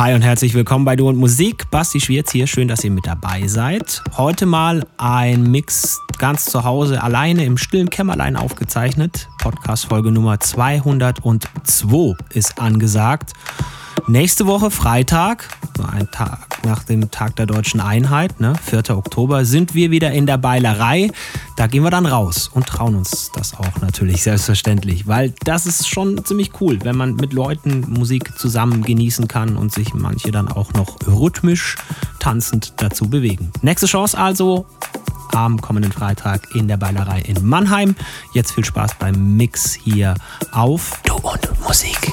Hi und herzlich willkommen bei Du und Musik. Basti Schwierz hier, schön, dass ihr mit dabei seid. Heute mal ein Mix ganz zu Hause, alleine im stillen Kämmerlein aufgezeichnet. Podcast-Folge Nummer 202 ist angesagt. Nächste Woche, Freitag, ein Tag nach dem Tag der deutschen Einheit, ne, 4. Oktober, sind wir wieder in der Beilerei. Da gehen wir dann raus und trauen uns das auch natürlich selbstverständlich, weil das ist schon ziemlich cool, wenn man mit Leuten Musik zusammen genießen kann und sich manche dann auch noch rhythmisch tanzend dazu bewegen. Nächste Chance also am kommenden Freitag in der Beilerei in Mannheim. Jetzt viel Spaß beim Mix hier auf Du und Musik.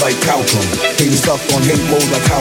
like how come? Hating stuff on hate mode like how?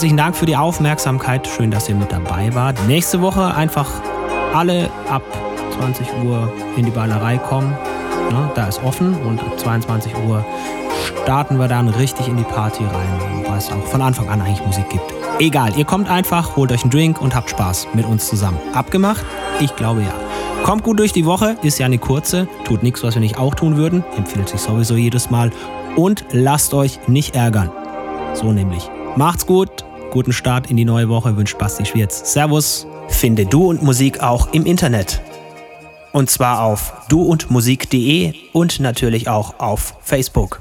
Herzlichen Dank für die Aufmerksamkeit. Schön, dass ihr mit dabei wart. Nächste Woche einfach alle ab 20 Uhr in die Ballerei kommen. Ja, da ist offen und ab 22 Uhr starten wir dann richtig in die Party rein, weil es auch von Anfang an eigentlich Musik gibt. Egal, ihr kommt einfach, holt euch einen Drink und habt Spaß mit uns zusammen. Abgemacht? Ich glaube ja. Kommt gut durch die Woche, ist ja eine kurze, tut nichts, was wir nicht auch tun würden, empfiehlt sich sowieso jedes Mal und lasst euch nicht ärgern. So nämlich. Macht's gut, guten Start in die neue Woche wünscht Basti Schwierz. Servus. Finde Du und Musik auch im Internet. Und zwar auf duundmusik.de und natürlich auch auf Facebook.